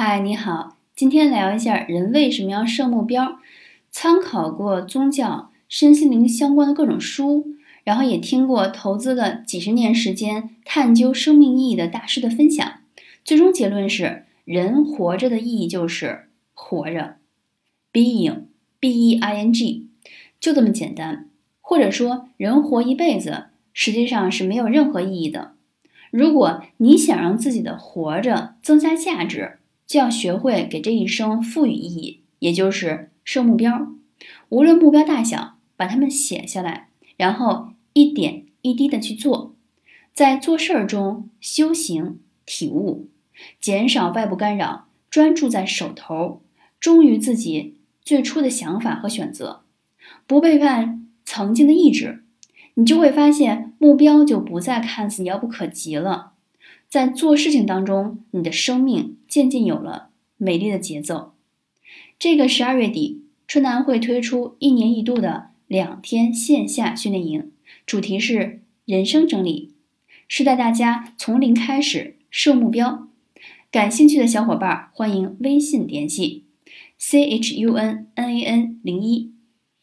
嗨，你好，今天聊一下人为什么要设目标。参考过宗教、身心灵相关的各种书，然后也听过投资了几十年时间探究生命意义的大师的分享，最终结论是，人活着的意义就是活着，being，b e i n g，就这么简单。或者说，人活一辈子实际上是没有任何意义的。如果你想让自己的活着增加价值，就要学会给这一生赋予意义，也就是设目标。无论目标大小，把它们写下来，然后一点一滴的去做，在做事儿中修行体悟，减少外部干扰，专注在手头，忠于自己最初的想法和选择，不背叛曾经的意志。你就会发现，目标就不再看似遥不可及了。在做事情当中，你的生命渐渐有了美丽的节奏。这个十二月底，春楠会推出一年一度的两天线下训练营，主题是人生整理，是带大家从零开始设目标。感兴趣的小伙伴欢迎微信联系 c h u n n a n 零一。